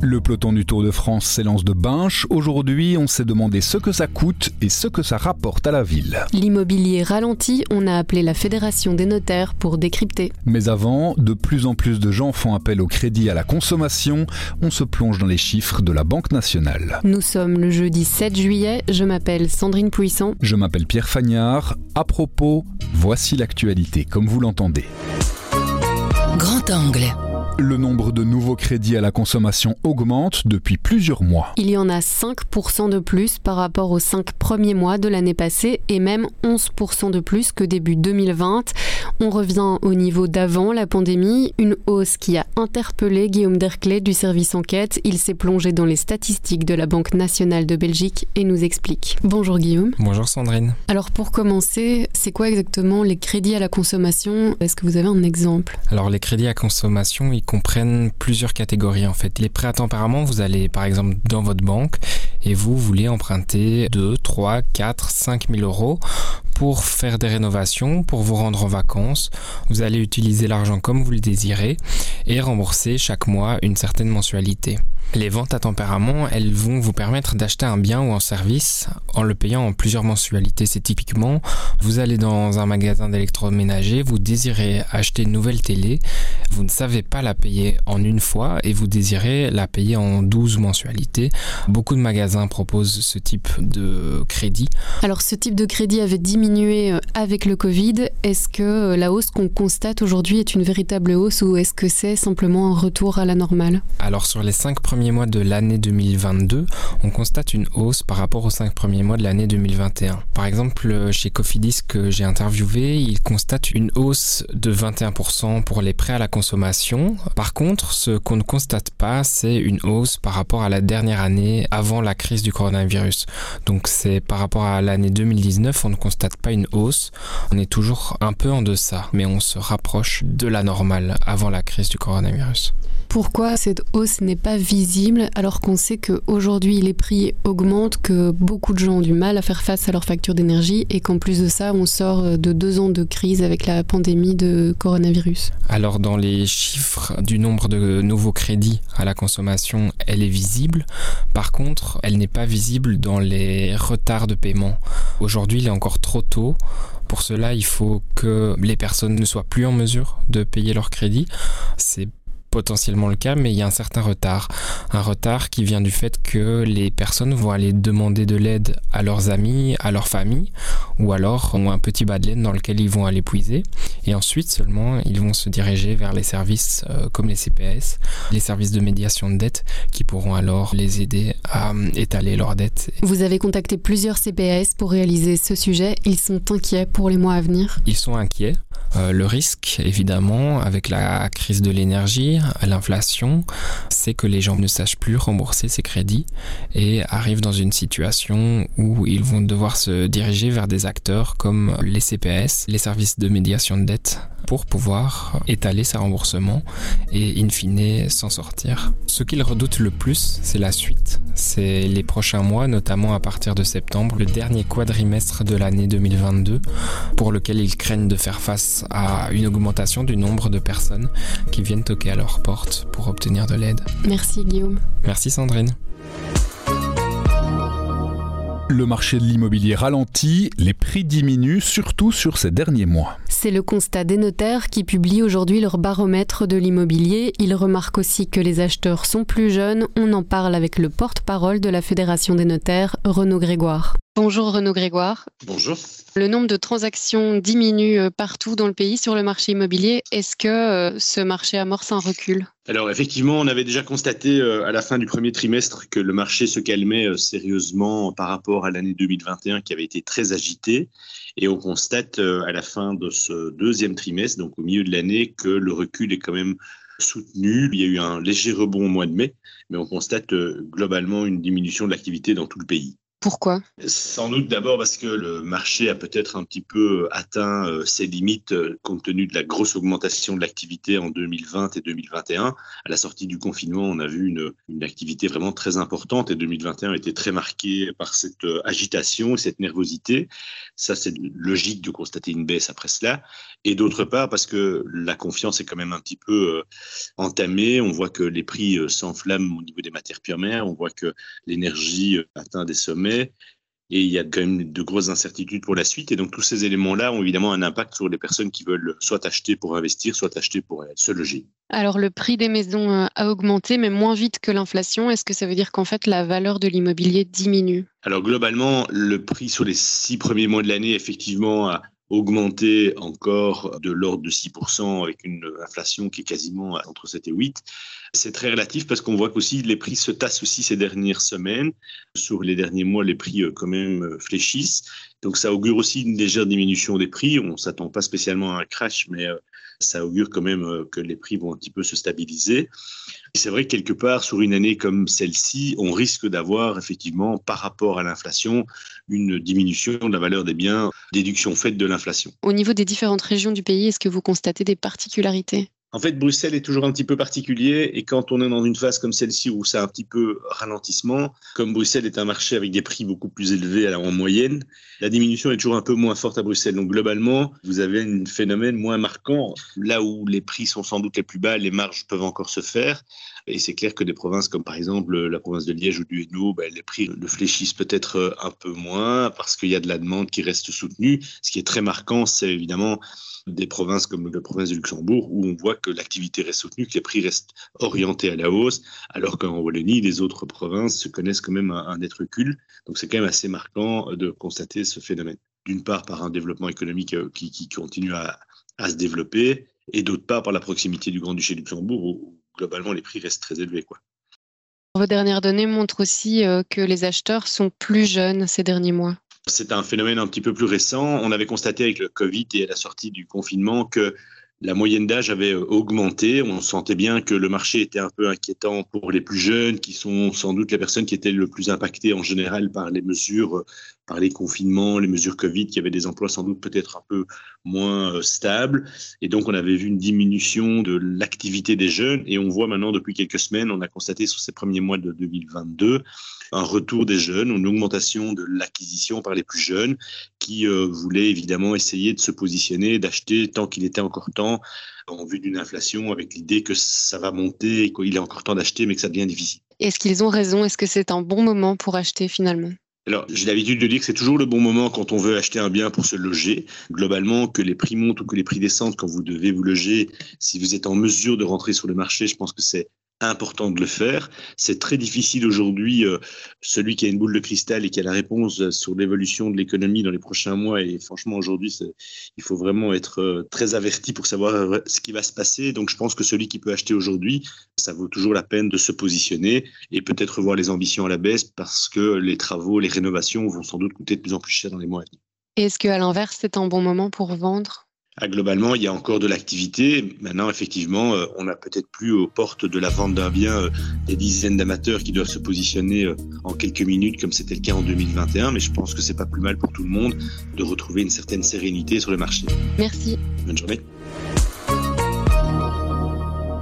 Le peloton du Tour de France s'élance de Binche. Aujourd'hui, on s'est demandé ce que ça coûte et ce que ça rapporte à la ville. L'immobilier ralenti, on a appelé la Fédération des notaires pour décrypter. Mais avant, de plus en plus de gens font appel au crédit à la consommation. On se plonge dans les chiffres de la Banque nationale. Nous sommes le jeudi 7 juillet. Je m'appelle Sandrine Puissant. Je m'appelle Pierre Fagnard. À propos, voici l'actualité comme vous l'entendez. Grand angle. Le nombre de nouveaux crédits à la consommation augmente depuis plusieurs mois. Il y en a 5% de plus par rapport aux 5 premiers mois de l'année passée et même 11% de plus que début 2020. On revient au niveau d'avant la pandémie, une hausse qui a interpellé Guillaume Derclé du service enquête. Il s'est plongé dans les statistiques de la Banque nationale de Belgique et nous explique. Bonjour Guillaume. Bonjour Sandrine. Alors pour commencer, c'est quoi exactement les crédits à la consommation? Est-ce que vous avez un exemple? Alors les crédits à consommation, ils comprennent plusieurs catégories en fait. Les prêts à tempérament, vous allez par exemple dans votre banque et vous voulez emprunter 2, 3, 4, 5 000 euros pour faire des rénovations, pour vous rendre en vacances. Vous allez utiliser l'argent comme vous le désirez et rembourser chaque mois une certaine mensualité. Les ventes à tempérament, elles vont vous permettre d'acheter un bien ou un service en le payant en plusieurs mensualités. C'est typiquement, vous allez dans un magasin d'électroménager, vous désirez acheter une nouvelle télé, vous ne savez pas la payer en une fois et vous désirez la payer en 12 mensualités. Beaucoup de magasins proposent ce type de crédit. Alors ce type de crédit avait diminué euh, avec le Covid. Est-ce que euh, la hausse qu'on constate aujourd'hui est une véritable hausse ou est-ce que c'est simplement un retour à la normale? Alors sur les 5 premiers mois de l'année 2022, on constate une hausse par rapport aux 5 premiers mois de l'année 2021. Par exemple, chez Cofidis que j'ai interviewé, il constate une hausse de 21% pour les prêts à la consommation. Par contre, ce qu'on ne constate pas, c'est une hausse par rapport à la dernière année avant la crise du coronavirus. Donc c'est par rapport à l'année 2019, on ne constate pas une hausse. On est toujours un peu en deçà, mais on se rapproche de la normale avant la crise du coronavirus. Pourquoi cette hausse n'est pas visible? Alors qu'on sait qu'aujourd'hui les prix augmentent, que beaucoup de gens ont du mal à faire face à leur facture d'énergie et qu'en plus de ça on sort de deux ans de crise avec la pandémie de coronavirus Alors dans les chiffres du nombre de nouveaux crédits à la consommation, elle est visible. Par contre, elle n'est pas visible dans les retards de paiement. Aujourd'hui il est encore trop tôt. Pour cela, il faut que les personnes ne soient plus en mesure de payer leur crédit. Potentiellement le cas, mais il y a un certain retard. Un retard qui vient du fait que les personnes vont aller demander de l'aide à leurs amis, à leur famille, ou alors ont un petit bas de laine dans lequel ils vont aller puiser. Et ensuite seulement, ils vont se diriger vers les services euh, comme les CPS, les services de médiation de dette, qui pourront alors les aider à euh, étaler leurs dettes. Vous avez contacté plusieurs CPS pour réaliser ce sujet. Ils sont inquiets pour les mois à venir Ils sont inquiets. Euh, le risque, évidemment, avec la crise de l'énergie, l'inflation, c'est que les gens ne sachent plus rembourser ces crédits et arrivent dans une situation où ils vont devoir se diriger vers des acteurs comme les CPS, les services de médiation de dette, pour pouvoir étaler ses remboursements et in fine s'en sortir. Ce qu'ils redoutent le plus, c'est la suite. C'est les prochains mois, notamment à partir de septembre, le dernier quadrimestre de l'année 2022, pour lequel ils craignent de faire face à une augmentation du nombre de personnes qui viennent toquer à leur porte pour obtenir de l'aide. Merci Guillaume. Merci Sandrine. Le marché de l'immobilier ralentit, les prix diminuent surtout sur ces derniers mois. C'est le constat des notaires qui publient aujourd'hui leur baromètre de l'immobilier. Ils remarquent aussi que les acheteurs sont plus jeunes. On en parle avec le porte-parole de la Fédération des notaires, Renaud Grégoire. Bonjour Renaud Grégoire. Bonjour. Le nombre de transactions diminue euh, partout dans le pays sur le marché immobilier. Est-ce que euh, ce marché amorce un recul? Alors effectivement, on avait déjà constaté euh, à la fin du premier trimestre que le marché se calmait sérieusement par rapport à l'année 2021 qui avait été très agitée. Et on constate à la fin de ce deuxième trimestre, donc au milieu de l'année, que le recul est quand même soutenu. Il y a eu un léger rebond au mois de mai, mais on constate globalement une diminution de l'activité dans tout le pays. Pourquoi? Sans doute d'abord parce que le marché a peut-être un petit peu atteint euh, ses limites euh, compte tenu de la grosse augmentation de l'activité en 2020 et 2021. À la sortie du confinement, on a vu une, une activité vraiment très importante et 2021 a été très marqué par cette euh, agitation et cette nervosité. Ça, c'est logique de constater une baisse après cela. Et d'autre part, parce que la confiance est quand même un petit peu entamée. On voit que les prix s'enflamment au niveau des matières premières. On voit que l'énergie atteint des sommets et il y a quand même de grosses incertitudes pour la suite. Et donc tous ces éléments-là ont évidemment un impact sur les personnes qui veulent soit acheter pour investir, soit acheter pour se loger. Alors le prix des maisons euh, a augmenté, mais moins vite que l'inflation. Est-ce que ça veut dire qu'en fait la valeur de l'immobilier diminue? Alors globalement, le prix sur les six premiers mois de l'année, effectivement, a augmenté encore de l'ordre de 6% avec une inflation qui est quasiment entre 7 et 8. C'est très relatif parce qu'on voit qu'aussi les prix se tassent aussi ces dernières semaines. Sur les derniers mois, les prix euh, quand même euh, fléchissent. Donc ça augure aussi une légère diminution des prix. On ne s'attend pas spécialement à un crash, mais euh, ça augure quand même que les prix vont un petit peu se stabiliser. C'est vrai que quelque part, sur une année comme celle-ci, on risque d'avoir effectivement, par rapport à l'inflation, une diminution de la valeur des biens, déduction faite de l'inflation. Au niveau des différentes régions du pays, est-ce que vous constatez des particularités? En fait, Bruxelles est toujours un petit peu particulier et quand on est dans une phase comme celle-ci où c'est un petit peu ralentissement, comme Bruxelles est un marché avec des prix beaucoup plus élevés en moyenne, la diminution est toujours un peu moins forte à Bruxelles. Donc globalement, vous avez un phénomène moins marquant. Là où les prix sont sans doute les plus bas, les marges peuvent encore se faire. Et c'est clair que des provinces comme par exemple la province de Liège ou du Hainaut, ben, les prix le fléchissent peut-être un peu moins parce qu'il y a de la demande qui reste soutenue. Ce qui est très marquant, c'est évidemment des provinces comme la province du Luxembourg, où on voit que l'activité reste soutenue, que les prix restent orientés à la hausse, alors qu'en Wallonie, les autres provinces se connaissent quand même un, net recul. Donc c'est quand même assez marquant de constater ce phénomène. D'une part par un développement économique euh, qui, continue à, se développer, et d'autre part par la proximité du Grand-Duché de Luxembourg, globalement les prix restent très élevés. Quoi. Vos dernières données montrent aussi euh, que les acheteurs sont plus jeunes ces derniers mois. C'est un phénomène un petit peu plus récent. On avait constaté avec le Covid et à la sortie du confinement que la moyenne d'âge avait euh, augmenté. On sentait bien que le marché était un peu inquiétant pour les plus jeunes, qui sont sans doute les personnes qui étaient le plus impactées en général par les mesures, par les confinements, les mesures Covid, qui avaient des emplois sans doute peut-être un peu moins euh, stables. Et donc, on avait vu une diminution de l'activité des jeunes. Et on voit maintenant, depuis quelques semaines, on a constaté sur ces premiers mois de 2022, un retour des jeunes, une augmentation de l'acquisition par les plus jeunes qui euh, voulaient évidemment essayer de se positionner, d'acheter tant qu'il était encore temps en vue d'une inflation avec l'idée que ça va monter, qu'il est encore temps d'acheter mais que ça devient difficile. Est-ce qu'ils ont raison? Est-ce que c'est un bon moment pour acheter finalement? Alors, j'ai l'habitude de dire que c'est toujours le bon moment quand on veut acheter un bien pour se loger. Globalement, que les prix montent ou que les prix descendent quand vous devez vous loger, si vous êtes en mesure de rentrer sur le marché, je pense que c'est important de le faire. C'est très difficile aujourd'hui, euh, celui qui a une boule de cristal et qui a la réponse euh, sur l'évolution de l'économie dans les prochains mois. Et franchement, aujourd'hui, il faut vraiment être euh, très averti pour savoir ce qui va se passer. Donc, je pense que celui qui peut acheter aujourd'hui, ça vaut toujours la peine de se positionner et peut-être voir les ambitions à la baisse parce que les travaux, les rénovations vont sans doute coûter de plus en plus cher dans les mois à venir. Est-ce qu'à l'inverse, c'est un bon moment pour vendre? Ah, globalement, il y a encore de l'activité. Maintenant, effectivement, euh, on n'a peut-être plus aux portes de la vente d'un bien euh, des dizaines d'amateurs qui doivent se positionner euh, en quelques minutes, comme c'était le cas en 2021. Mais je pense que c'est pas plus mal pour tout le monde de retrouver une certaine sérénité sur le marché. Merci. Bonne journée.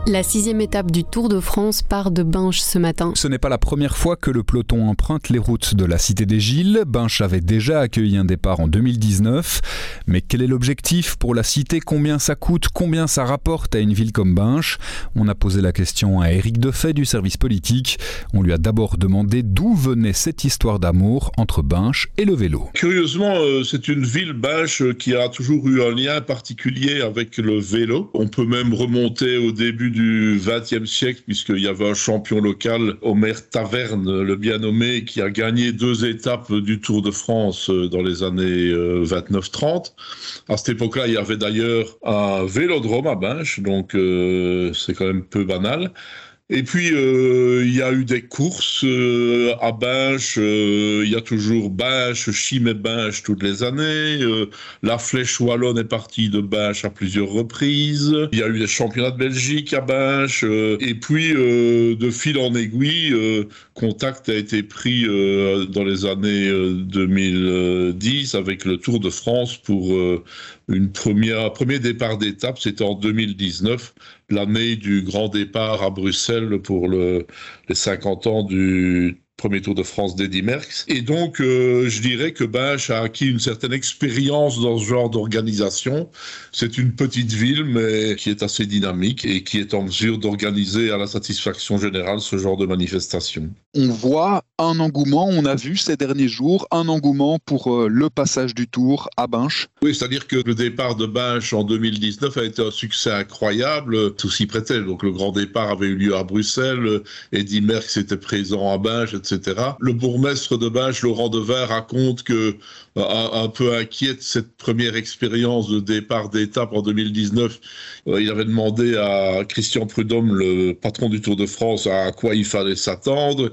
La sixième étape du Tour de France part de Binche ce matin. Ce n'est pas la première fois que le peloton emprunte les routes de la Cité des Gilles. Binche avait déjà accueilli un départ en 2019. Mais quel est l'objectif pour la Cité? Combien ça coûte? Combien ça rapporte à une ville comme Binche? On a posé la question à Éric Defay du service politique. On lui a d'abord demandé d'où venait cette histoire d'amour entre Binche et le vélo. Curieusement, euh, c'est une ville, Binche, qui a toujours eu un lien particulier avec le vélo. On peut même remonter au début du XXe siècle, puisqu'il y avait un champion local, Omer Taverne, le bien nommé, qui a gagné deux étapes du Tour de France euh, dans les années 29-30. Euh, à cette époque-là, il y avait d'ailleurs un vélodrome à Binche, donc euh, c'est quand même peu banal. Et puis, euh, il y a eu des courses euh, à Binche. Euh, il y a toujours Binche, Chim et Binche toutes les années. la Flèche Wallonne est partie de Binche à plusieurs reprises. Il y a eu des championnats de Belgique à Binche. et puis, de fil en aiguille, contact a été pris dans les années 2010 avec le Tour de France pour une première, premier départ d'étape. C'était en 2019 l'année du grand départ à Bruxelles pour le, les 50 ans du premier Tour de France d'Eddy Merckx. Et donc, euh, je dirais que Binche a acquis une certaine expérience dans ce genre d'organisation. C'est une petite ville, mais qui est assez dynamique et qui est en mesure d'organiser à la satisfaction générale ce genre de manifestation. On voit un engouement, on a vu ces derniers jours, un engouement pour euh, le passage du Tour à Binche. Oui, c'est-à-dire que le départ de Binche en 2019 a été un succès incroyable. Tout s'y prêtait. Donc, le grand départ avait eu lieu à Bruxelles. Eddy Merckx était présent à Binche, le bourgmestre de Binche, Laurent Devin, raconte que euh, un, peu inquiet de cette première expérience de départ d'étape en 2019, euh, il avait demandé à Christian Prudhomme, le patron du Tour de France, à quoi il fallait s'attendre.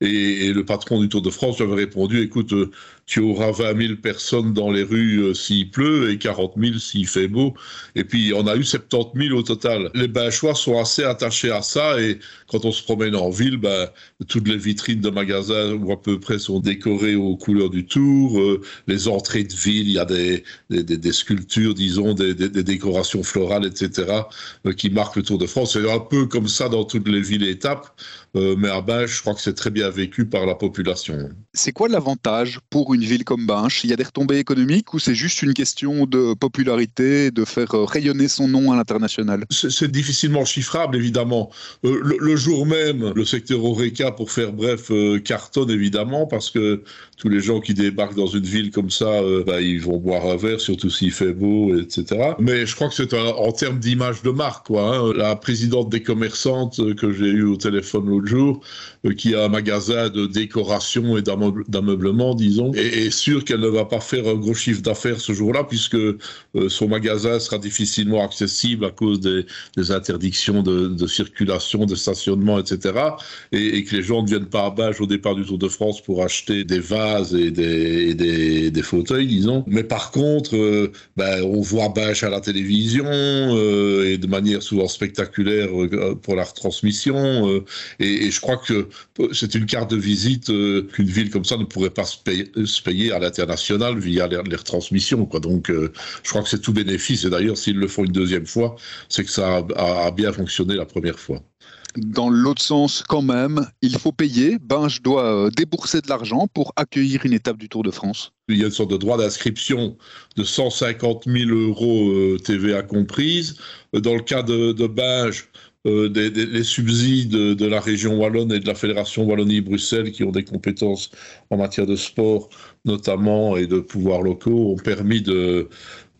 Et, le patron du Tour de France lui avait répondu, écoute, euh, tu auras 20 000 personnes dans les rues euh, s'il pleut et 40 000 s'il fait beau. Et puis, on a eu 70 000 au total. Les Binchois sont assez attachés à ça et quand on se promène en ville, ben, toutes les vitrines de magasins à peu près sont décorées aux couleurs du Tour. Euh, les entrées de ville, il y a des, sculptures, disons, des, décorations florales, etc., qui marquent le Tour de France. C'est un peu comme ça dans toutes les villes et étapes. Euh, mais à Binche, je crois que c'est très bien vécu par la population. C'est quoi l'avantage pour une ville comme Binche? Il y a des retombées économiques ou c'est juste une question de popularité, de faire euh, rayonner son nom à l'international? C'est difficilement chiffrable, évidemment. Euh, le, jour même, le secteur Oreca, pour faire bref, cartonne évidemment parce que tous les gens qui débarquent dans une ville comme ça, bah, ils vont boire un verre, surtout s'il fait beau, etc. Mais je crois que c'est en termes d'image de marque. Quoi, hein. La présidente des commerçantes que j'ai eue au téléphone l'autre jour, euh, qui a un magasin de décoration et d'ameublement, disons, et sûr qu'elle ne va pas faire un gros chiffre d'affaires ce jour-là, puisque euh, son magasin sera difficilement accessible à cause des, interdictions de, circulation, de stationnement, etc. Et, que les gens ne viennent pas à Bâche au départ du Tour de France pour acheter des vases et des, des, fauteuils, disons. Mais par contre, euh, ben, on voit Bâche à la télévision et de manière souvent spectaculaire pour la retransmission. et et, je crois que c'est une carte de visite euh, qu'une ville comme ça ne pourrait pas se payer, à l'international via les, retransmissions. Quoi. Donc, euh, je crois que c'est tout bénéfice. Et d'ailleurs, s'ils le font une deuxième fois, c'est que ça a, bien fonctionné la première fois dans l'autre sens quand même, il faut payer. Ben, je dois euh, débourser de l'argent pour accueillir une étape du Tour de France. Il y a une sorte de droit d'inscription de 150 000 euros TVA comprise. Dans le cas de, de Binge, euh, des, les subsides de, la région wallonne et de la fédération Wallonie-Bruxelles qui ont des compétences en matière de sport notamment et de pouvoirs locaux ont permis de,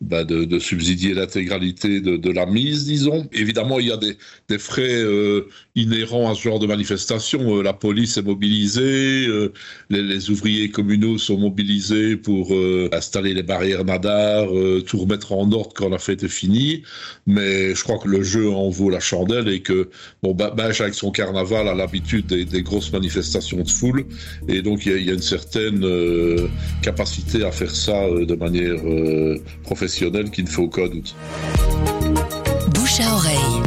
bah, de, subsidier l'intégralité de, la mise, disons. Évidemment, il y a des, frais euh, inhérents à ce genre de manifestation. Euh, la police est mobilisée, euh, les, ouvriers communaux sont mobilisés pour installer les barrières nadar, tout remettre en ordre quand la fête est finie. Mais je crois que le jeu en vaut la chandelle et que, bon, Bâche, avec son carnaval, a l'habitude des, grosses manifestations de foule. Et donc, il y a une certaine capacité à faire ça de manière professionnelle qu'il ne faut aucun doute. Bouche à oreille.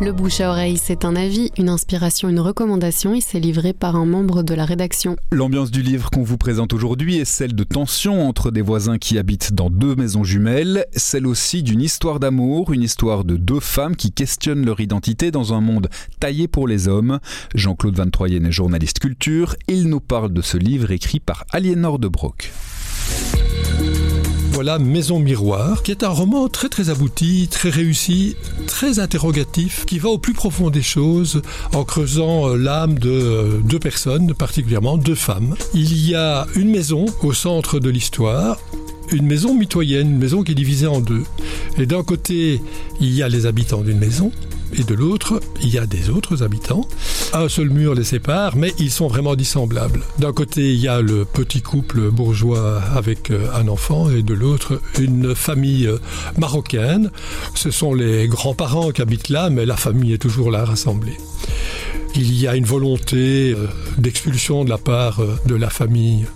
Le bouche à oreille, c'est un avis, une inspiration, une recommandation et c'est livré par un membre de la rédaction. L'ambiance du livre qu'on vous présente aujourd'hui est celle de tension entre des voisins qui habitent dans deux maisons jumelles, celle aussi d'une histoire d'amour, une histoire de deux femmes qui questionnent leur identité dans un monde taillé pour les hommes. Jean-Claude Van Troyen est journaliste culture, il nous parle de ce livre écrit par Aliénor de Broc. Voilà Maison Miroir, qui est un roman très très abouti, très réussi, très interrogatif, qui va au plus profond des choses en creusant euh, l'âme de euh, deux personnes, particulièrement deux femmes. Il y a une maison au centre de l'histoire, une maison mitoyenne, une maison qui est divisée en deux. Et d'un côté, il y a les habitants d'une maison, et de l'autre, il y a des autres habitants. Un seul mur les sépare, mais ils sont vraiment dissemblables. D'un côté, il y a le petit couple bourgeois avec euh, un enfant et de l'autre, une famille euh, marocaine. Ce sont les grands-parents qui habitent là, mais la famille est toujours là rassemblée. Il y a une volonté euh, d'expulsion de la part de la famille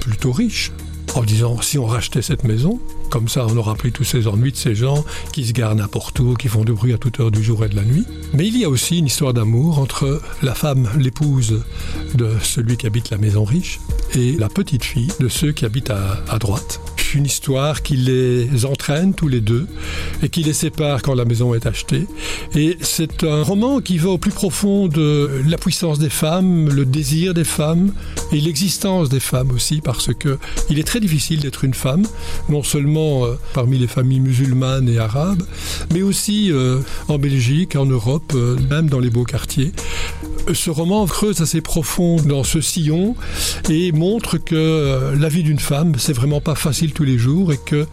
plutôt riche, en disant si on rachetait cette maison, comme ça on aura pris tous ces ennuis de ces gens qui se garent n'importe où, qui font du bruit à toute heure du jour et de la nuit. Mais il y a aussi une histoire d'amour entre la femme, l'épouse de celui qui habite la maison riche, et la petite fille de ceux qui habitent à, à droite une histoire qui les entraîne tous les deux et qui les sépare quand la maison est achetée. Et c'est un roman qui va au plus profond de la puissance des femmes, le désir des femmes et l'existence des femmes aussi, parce que il est très difficile d'être une femme, non seulement euh, parmi les familles musulmanes et arabes, mais aussi euh, en Belgique, en Europe, euh, même dans les beaux quartiers. Ce roman creuse assez profond dans ce sillon et montre que la vie d'une femme, c'est vraiment pas facile tous les jours et que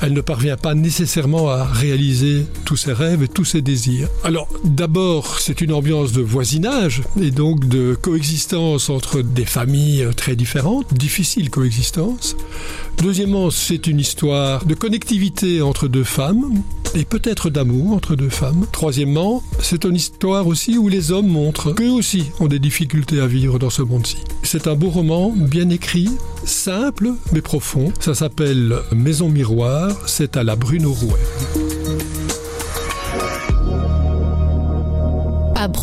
elle ne parvient pas nécessairement à réaliser tous ses rêves et tous ses désirs. Alors d'abord, c'est une ambiance de voisinage et donc de coexistence entre des familles très différentes, difficile coexistence. Deuxièmement, c'est une histoire de connectivité entre deux femmes et peut-être d'amour entre deux femmes. Troisièmement, c'est une histoire aussi où les hommes montrent qu'eux aussi ont des difficultés à vivre dans ce monde-ci. C'est un beau roman, bien écrit, simple mais profond. Ça s'appelle Maison Miroir, c'est à la Bruno Rouet.